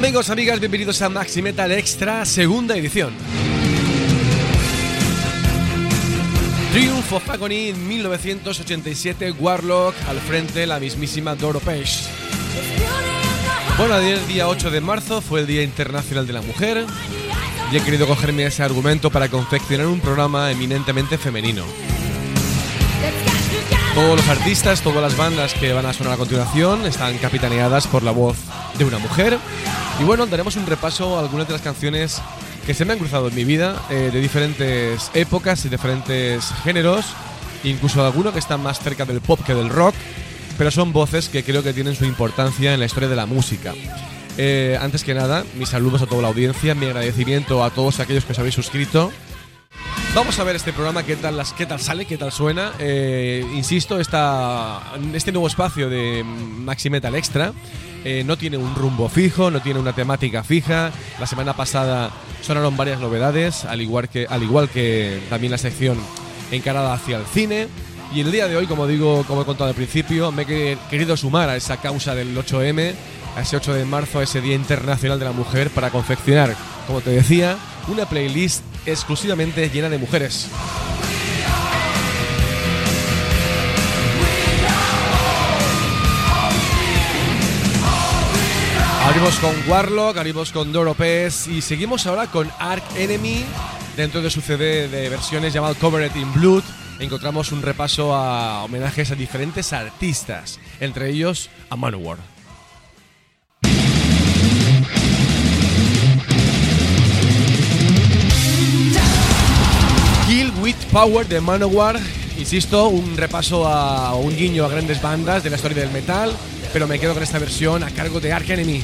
Amigos, amigas, bienvenidos a Maxi Metal Extra, segunda edición. Triumph of Agony 1987, Warlock, al frente la mismísima Doro Page. Bueno, el día 8 de marzo fue el Día Internacional de la Mujer y he querido cogerme ese argumento para confeccionar un programa eminentemente femenino. Todos los artistas, todas las bandas que van a sonar a continuación están capitaneadas por la voz de una mujer. Y bueno, daremos un repaso a algunas de las canciones que se me han cruzado en mi vida, eh, de diferentes épocas y diferentes géneros, incluso alguno que está más cerca del pop que del rock, pero son voces que creo que tienen su importancia en la historia de la música. Eh, antes que nada, mis saludos a toda la audiencia, mi agradecimiento a todos aquellos que os habéis suscrito Vamos a ver este programa, qué tal, las, qué tal sale, qué tal suena. Eh, insisto, esta, este nuevo espacio de Maxi Metal Extra eh, no tiene un rumbo fijo, no tiene una temática fija. La semana pasada sonaron varias novedades, al igual que, al igual que también la sección encarada hacia el cine. Y el día de hoy, como digo, como he contado al principio, me he querido sumar a esa causa del 8M, a ese 8 de marzo, a ese Día Internacional de la Mujer, para confeccionar, como te decía, una playlist exclusivamente llena de mujeres. Abrimos con Warlock, abrimos con Doro y seguimos ahora con Ark Enemy. Dentro de su CD de versiones llamado Covered in Blood, encontramos un repaso a homenajes a diferentes artistas, entre ellos a Manowar. Power de Manowar. Insisto, un repaso a un guiño a grandes bandas de la historia del metal, pero me quedo con esta versión a cargo de Ark Enemy.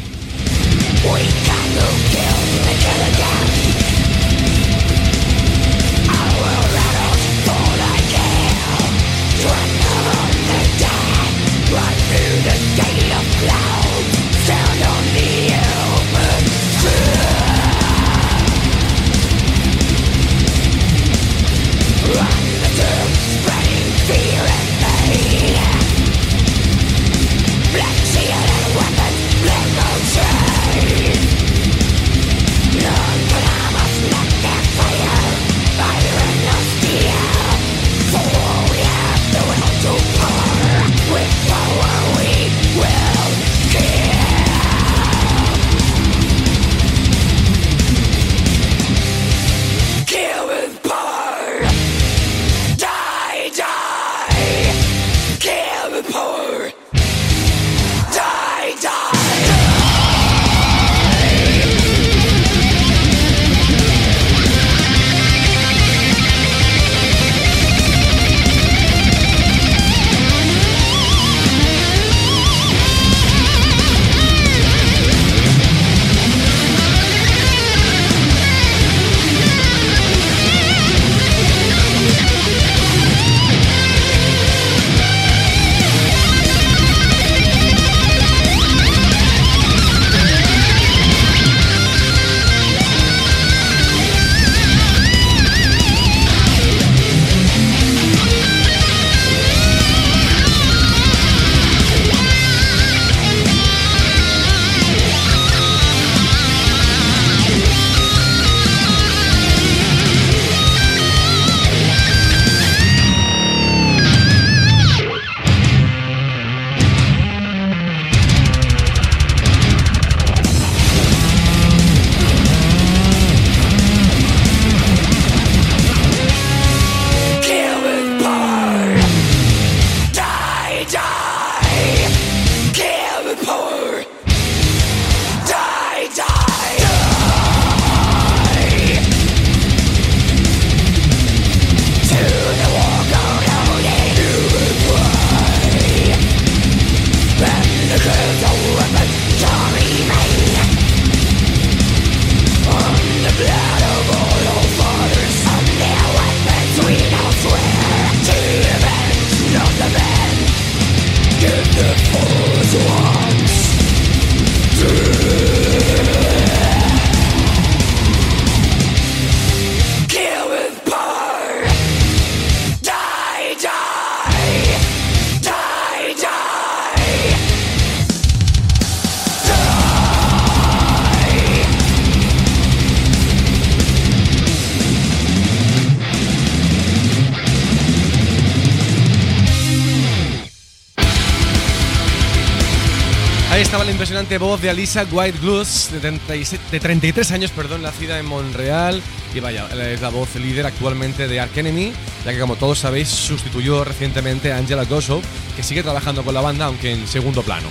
La impresionante voz de Alisa White Blues, de, 33 años, perdón, nacida en Montreal. Y vaya, es la voz líder actualmente de Ark Enemy, ya que como todos sabéis, sustituyó recientemente a Angela Gosso, que sigue trabajando con la banda, aunque en segundo plano.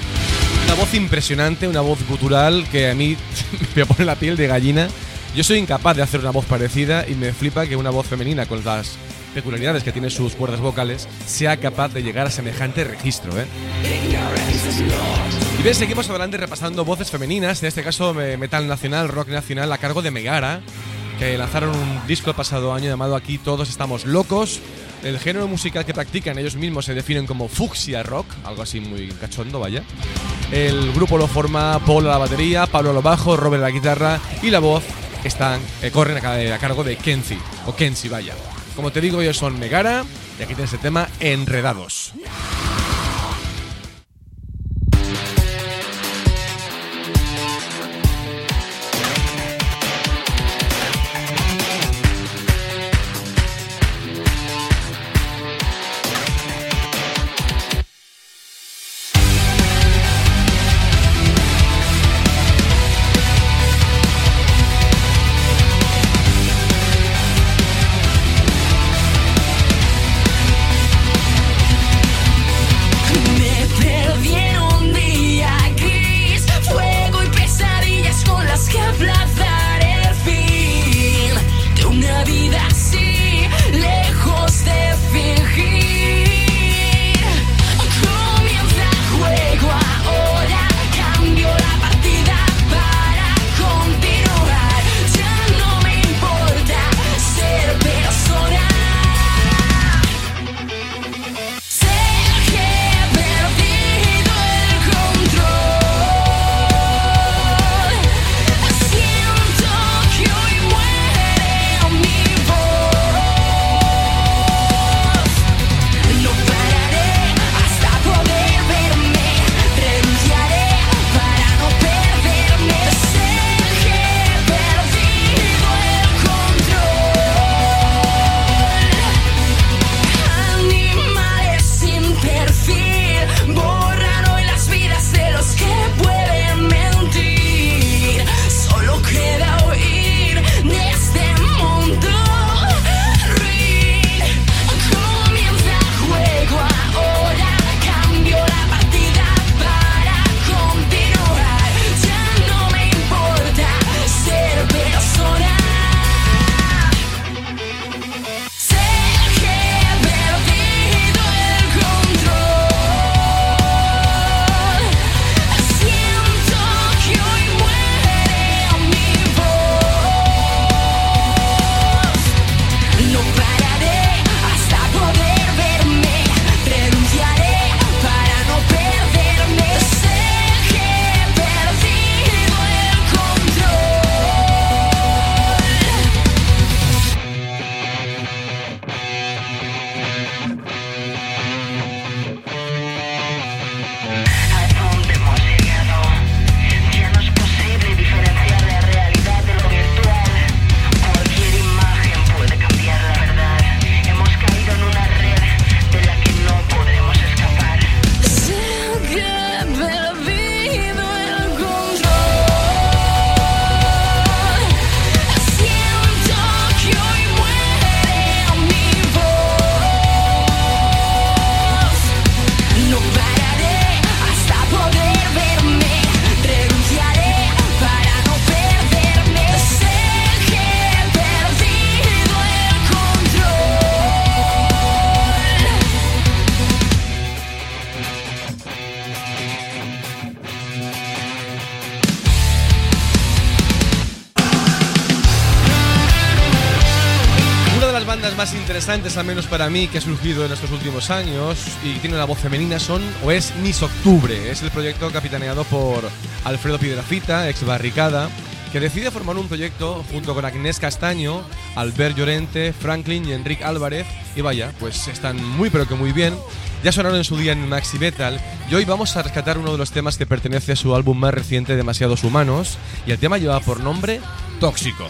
Una voz impresionante, una voz gutural que a mí me pone la piel de gallina. Yo soy incapaz de hacer una voz parecida y me flipa que una voz femenina con las peculiaridades que tiene sus cuerdas vocales sea capaz de llegar a semejante registro. ¿eh? Y bien, seguimos adelante repasando voces femeninas, en este caso metal nacional, rock nacional a cargo de Megara, que lanzaron un disco el pasado año llamado Aquí Todos Estamos Locos. El género musical que practican ellos mismos se definen como fucsia rock, algo así muy cachondo, vaya. El grupo lo forma Paul a la batería, Pablo a lo bajo, Robert a la guitarra y la voz están, eh, corren a, cargo de Kenzie, o Kenzie, vaya. Como te digo, ellos son Megara y aquí tienes el tema Enredados. Al menos para mí, que ha surgido en estos últimos años y tiene una voz femenina son o es Miss Octubre. Es el proyecto capitaneado por Alfredo Piedrafita, ex Barricada, que decide formar un proyecto junto con Agnés Castaño, Albert Llorente, Franklin y Enrique Álvarez. Y vaya, pues están muy pero que muy bien. Ya sonaron en su día en Maxi Metal y hoy vamos a rescatar uno de los temas que pertenece a su álbum más reciente, Demasiados Humanos, y el tema lleva por nombre Tóxico.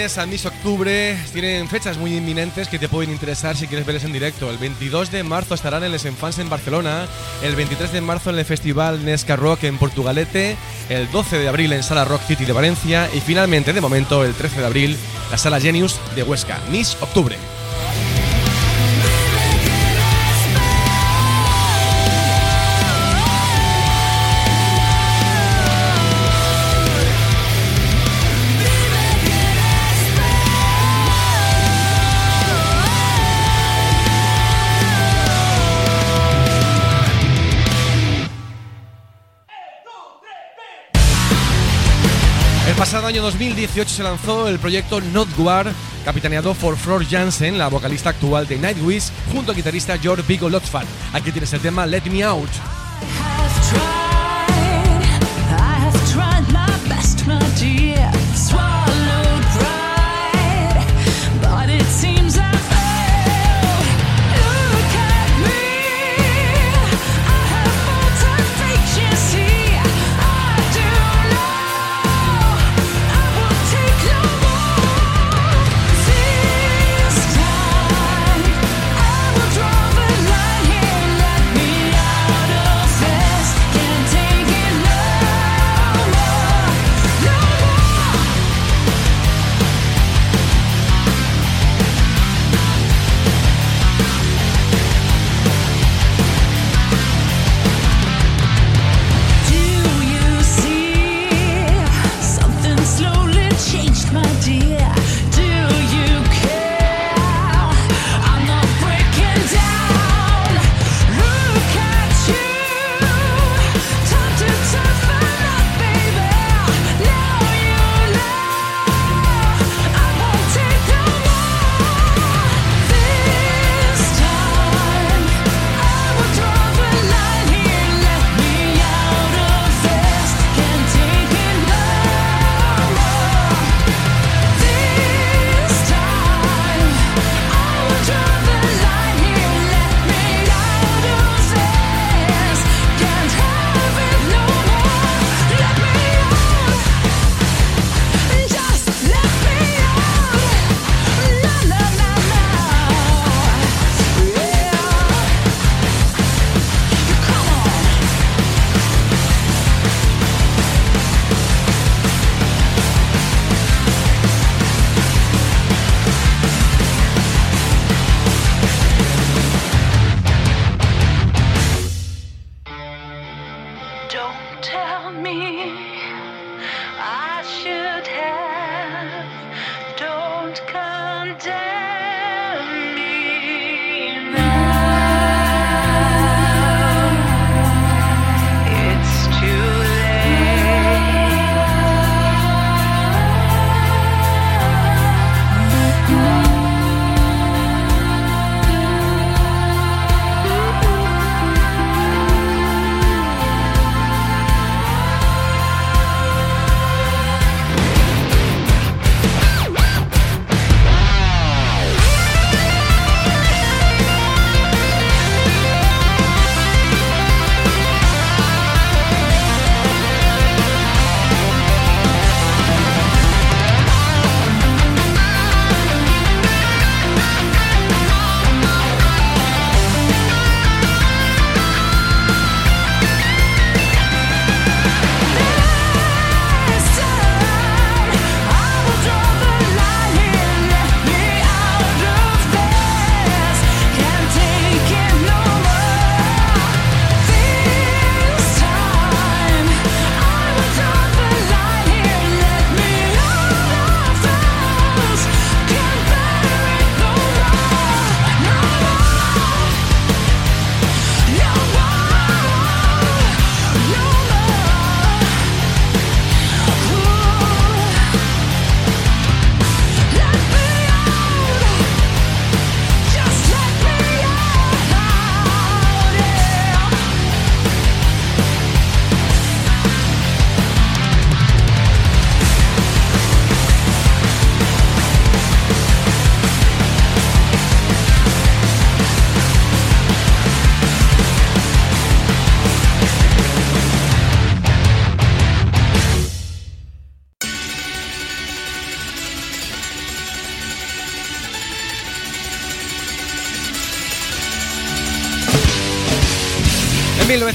Tienes, ahí la tienes, a Miss Octubre. Tienen fechas muy inminentes que te pueden interesar si quieres verles en directo. El 22 de marzo estarán en Les Enfants en Barcelona. El 23 de marzo en el Festival Nesca Rock en Portugalete. El 12 de abril en Sala Rock City de Valencia. Y finalmente, de momento, el 13 de abril, la Sala Genius de Huesca. Miss Octubre. Pasado año 2018 se lanzó el proyecto Not War, capitaneado por Flor Jansen, la vocalista actual de Nightwish, junto al guitarrista George Vigo Lotfat. Aquí tienes el tema Let Me Out.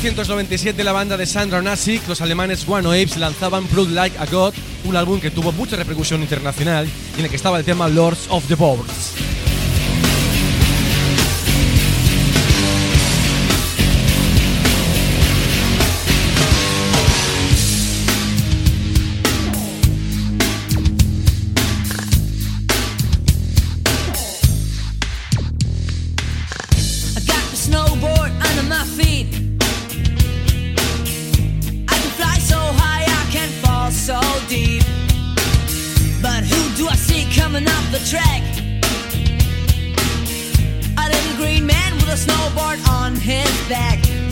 1997 la banda de Sandra Nasic, los alemanes One Apes, lanzaban Blood Like a God, un álbum que tuvo mucha repercusión internacional y en el que estaba el tema Lords of the Boards. Hands back.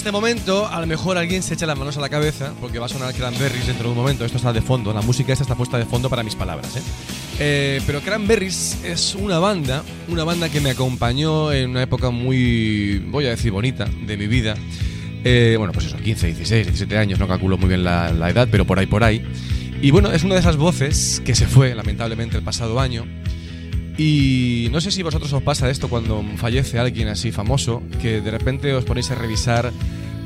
Este momento, a lo mejor alguien se echa las manos a la cabeza porque va a sonar Cranberries dentro de un momento. Esto está de fondo, la música esta está puesta de fondo para mis palabras. ¿eh? Eh, pero Cranberries es una banda, una banda que me acompañó en una época muy, voy a decir, bonita de mi vida. Eh, bueno, pues eso, 15, 16, 17 años, no calculo muy bien la, la edad, pero por ahí, por ahí. Y bueno, es una de esas voces que se fue lamentablemente el pasado año y no sé si vosotros os pasa esto cuando fallece alguien así famoso, que de repente os ponéis a revisar,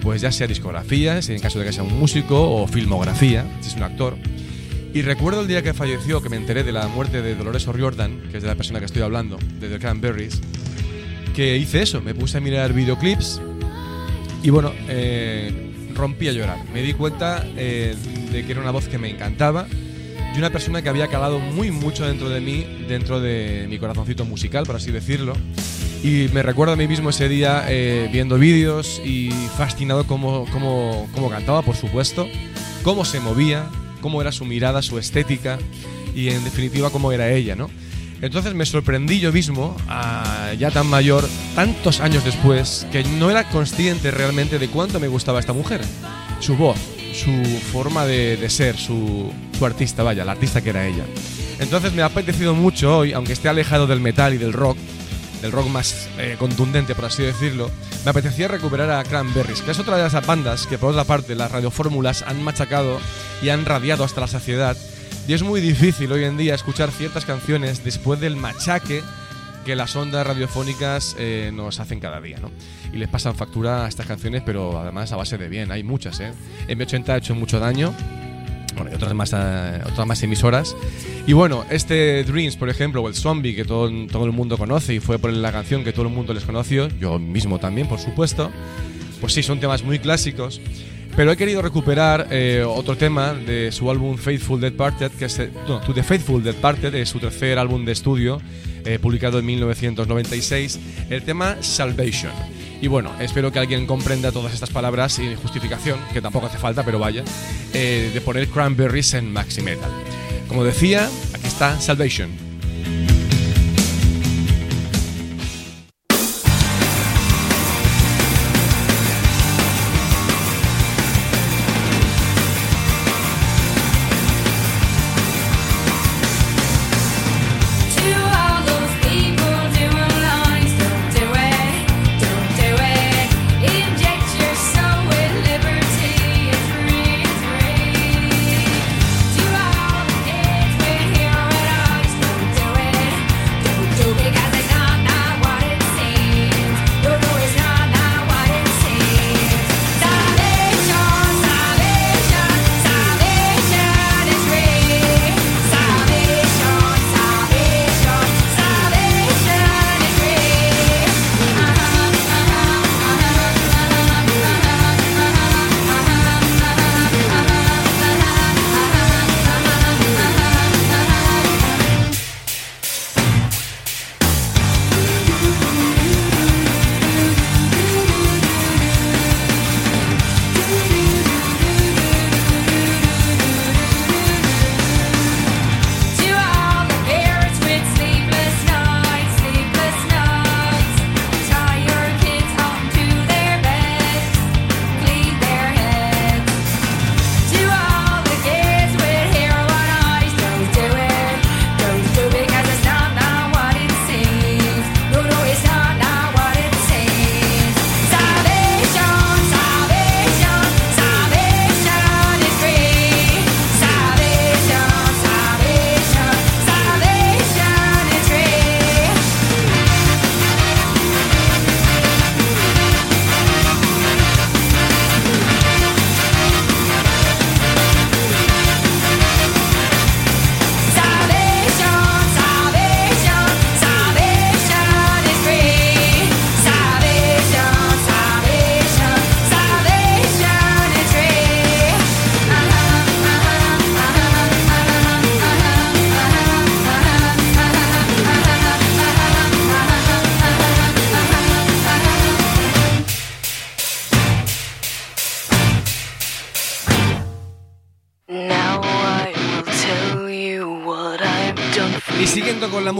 pues ya sea discografías, en caso de que sea un músico, o filmografía, si es un actor. Y recuerdo el día que falleció, que me enteré de la muerte de Dolores O'Riordan, que es de la persona que estoy hablando, de The Cranberries, que hice eso, me puse a mirar videoclips y bueno, eh, rompí a llorar. Me di cuenta eh, de que era una voz que me encantaba y una persona que había calado muy mucho dentro de mí, dentro de mi corazoncito musical, por así decirlo. Y me recuerdo a mí mismo ese día eh, viendo vídeos y fascinado cómo, cómo, cómo cantaba, por supuesto, cómo se movía, cómo era su mirada, su estética y en definitiva cómo era ella, ¿no? Entonces me sorprendí yo mismo, ya tan mayor, tantos años después, que no era consciente realmente de cuánto me gustaba esta mujer. Su voz, su forma de, ser, su, artista, vaya, la artista que era ella. Entonces me ha apetecido mucho hoy, aunque esté alejado del metal y del rock, del rock más eh, contundente, por así decirlo, me apetecía recuperar a Cranberries, que es otra de esas bandas que, por otra parte, las radiofórmulas han machacado y han radiado hasta la saciedad, Y es muy difícil hoy en día escuchar ciertas canciones después del machaque que las ondas radiofónicas eh, nos hacen cada día, ¿no? Y les pasan factura a estas canciones, pero además a base de bien. Hay muchas, ¿eh? M80 ha hecho mucho daño. Bueno, y otras más, eh, otras más emisoras. Y bueno, este Dreams, por ejemplo, o el Zombie, que todo, todo el mundo conoce y fue por la canción que todo el mundo les conoció, yo mismo también, por supuesto, pues sí, son temas muy clásicos. Pero he querido recuperar eh, otro tema de su álbum Faithful Departed, que es no, To The Faithful Departed, es su tercer álbum de estudio, eh, publicado en 1996, el tema Salvation. Y bueno, espero que alguien comprenda todas estas palabras sin justificación, que tampoco hace falta, pero vaya, eh, de poner cranberries en maxi metal. Como decía, aquí está Salvation.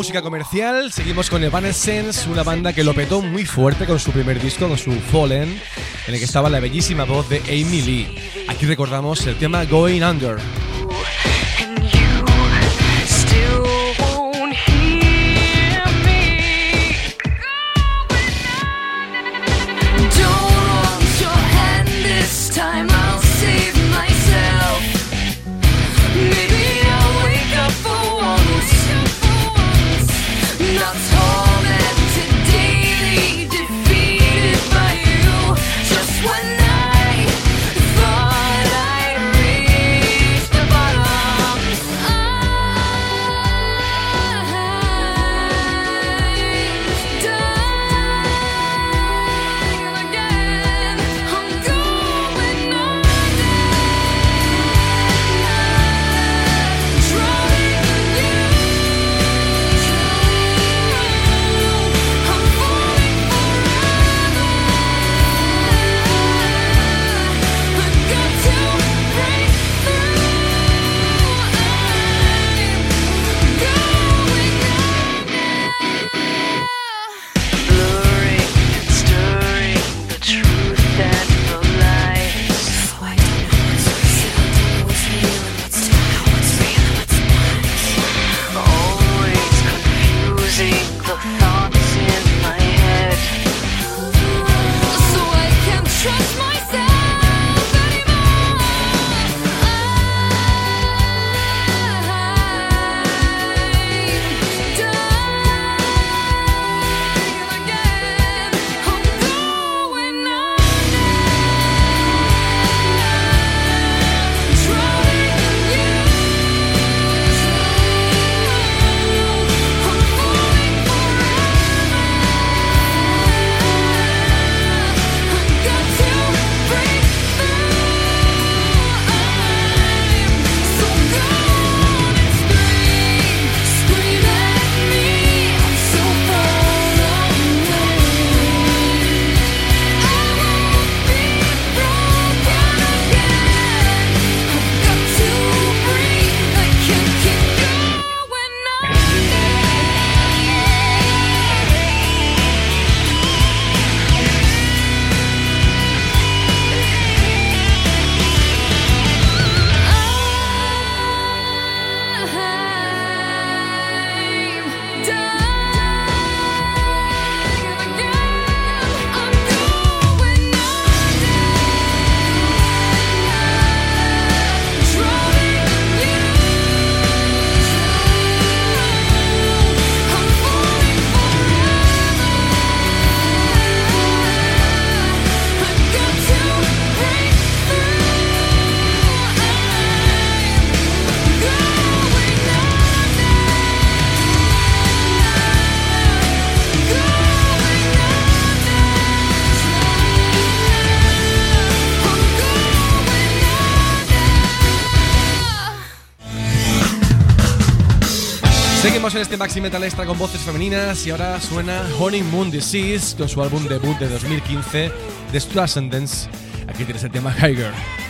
Música comercial, seguimos con Evanescence, una banda que lo petó muy fuerte con su primer disco, con su Fallen, en el que estaba la bellísima voz de Amy Lee. Aquí recordamos el tema Going Under. Este Maxi Metal Extra con voces femeninas y ahora suena Honeymoon Disease con su álbum debut de 2015, The Transcendence. Aquí tienes el tema Higher.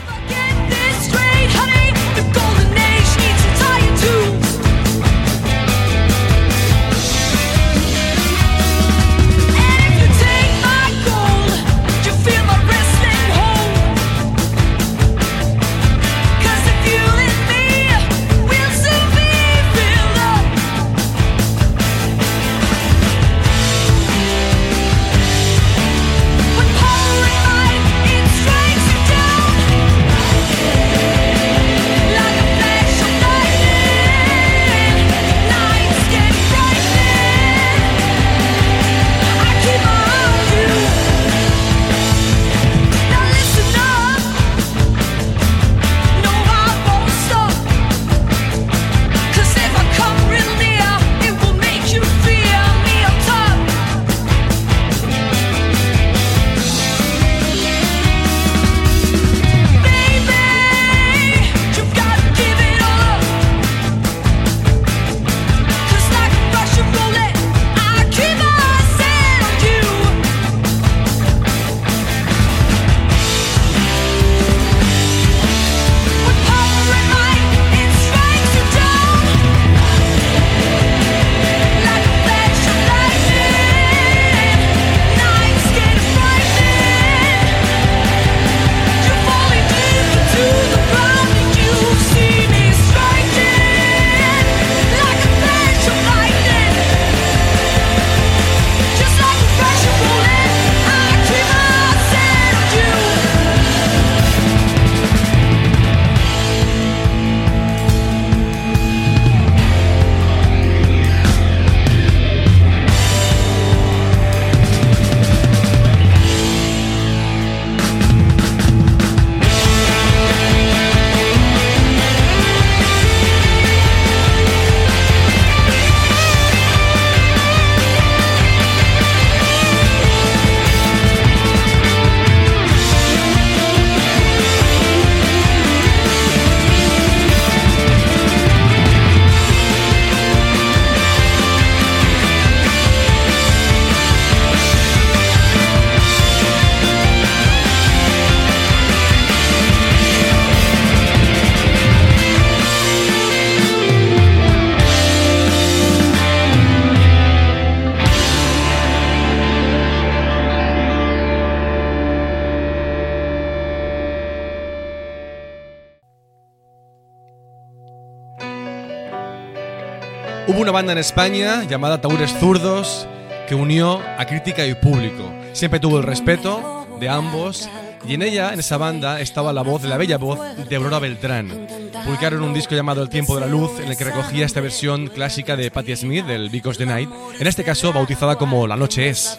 Banda en España llamada Taures Zurdos que unió a crítica y público. Siempre tuvo el respeto de ambos y en ella, en esa banda, estaba la voz, la bella voz de Aurora Beltrán. Publicaron un disco llamado El tiempo de la luz en el que recogía esta versión clásica de Patti Smith del Because the Night, en este caso bautizada como La noche es.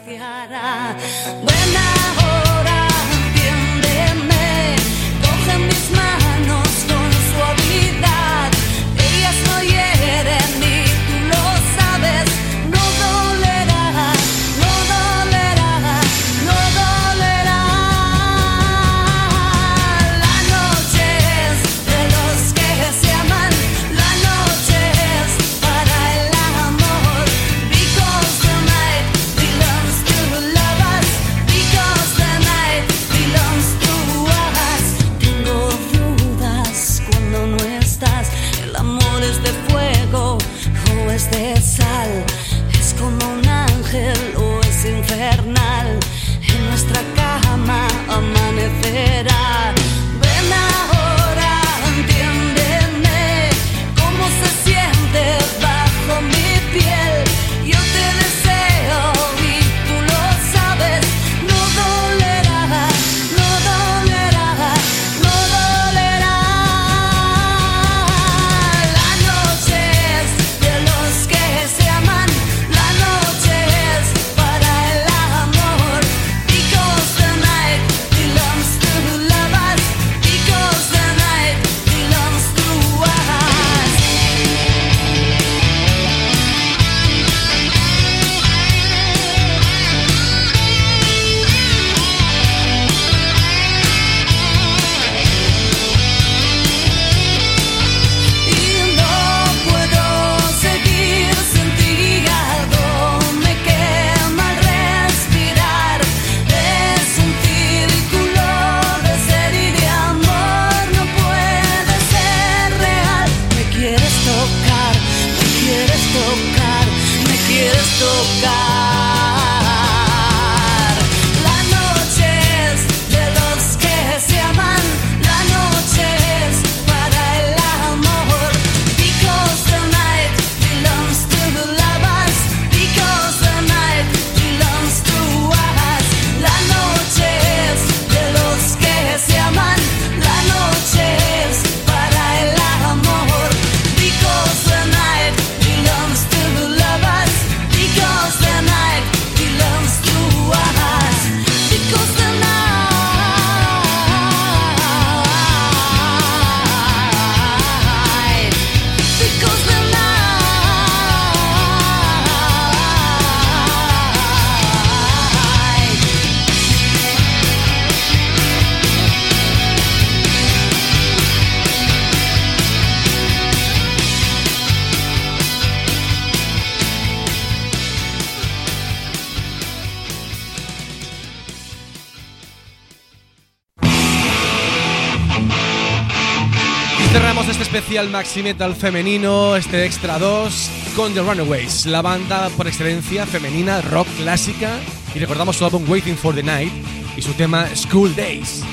Especial Maxi Metal femenino, este Extra 2, con The Runaways, la banda por excelencia femenina, rock clásica. Y recordamos su álbum Waiting for the Night y su tema School Days.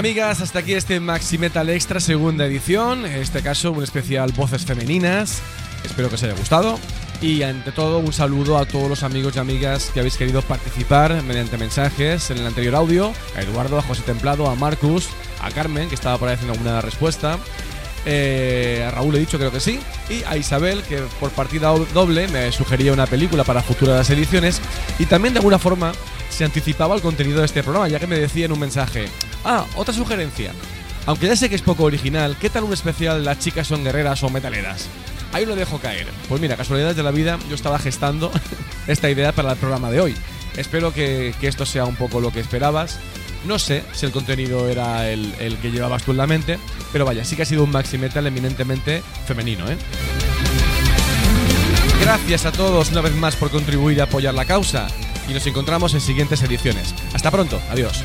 Amigas, hasta aquí este Maxi Metal Extra segunda edición, en este caso un especial voces femeninas, espero que os haya gustado. Y ante todo un saludo a todos los amigos y amigas que habéis querido participar mediante mensajes en el anterior audio, a Eduardo, a José Templado, a Marcus, a Carmen que estaba por ahí haciendo alguna respuesta, eh, a Raúl he dicho creo que sí, y a Isabel que por partida doble me sugería una película para futuras ediciones y también de alguna forma se anticipaba el contenido de este programa ya que me decía en un mensaje, Ah, otra sugerencia. Aunque ya sé que es poco original, ¿qué tal un especial Las chicas son guerreras o metaleras? Ahí lo dejo caer. Pues mira, casualidades de la vida, yo estaba gestando esta idea para el programa de hoy. Espero que, esto sea un poco lo que esperabas. No sé si el contenido era el, que llevabas tú en la mente, pero vaya, sí que ha sido un maxi metal eminentemente femenino, ¿eh? Gracias a todos una vez más por contribuir y apoyar la causa y nos encontramos en siguientes ediciones. Hasta pronto, adiós.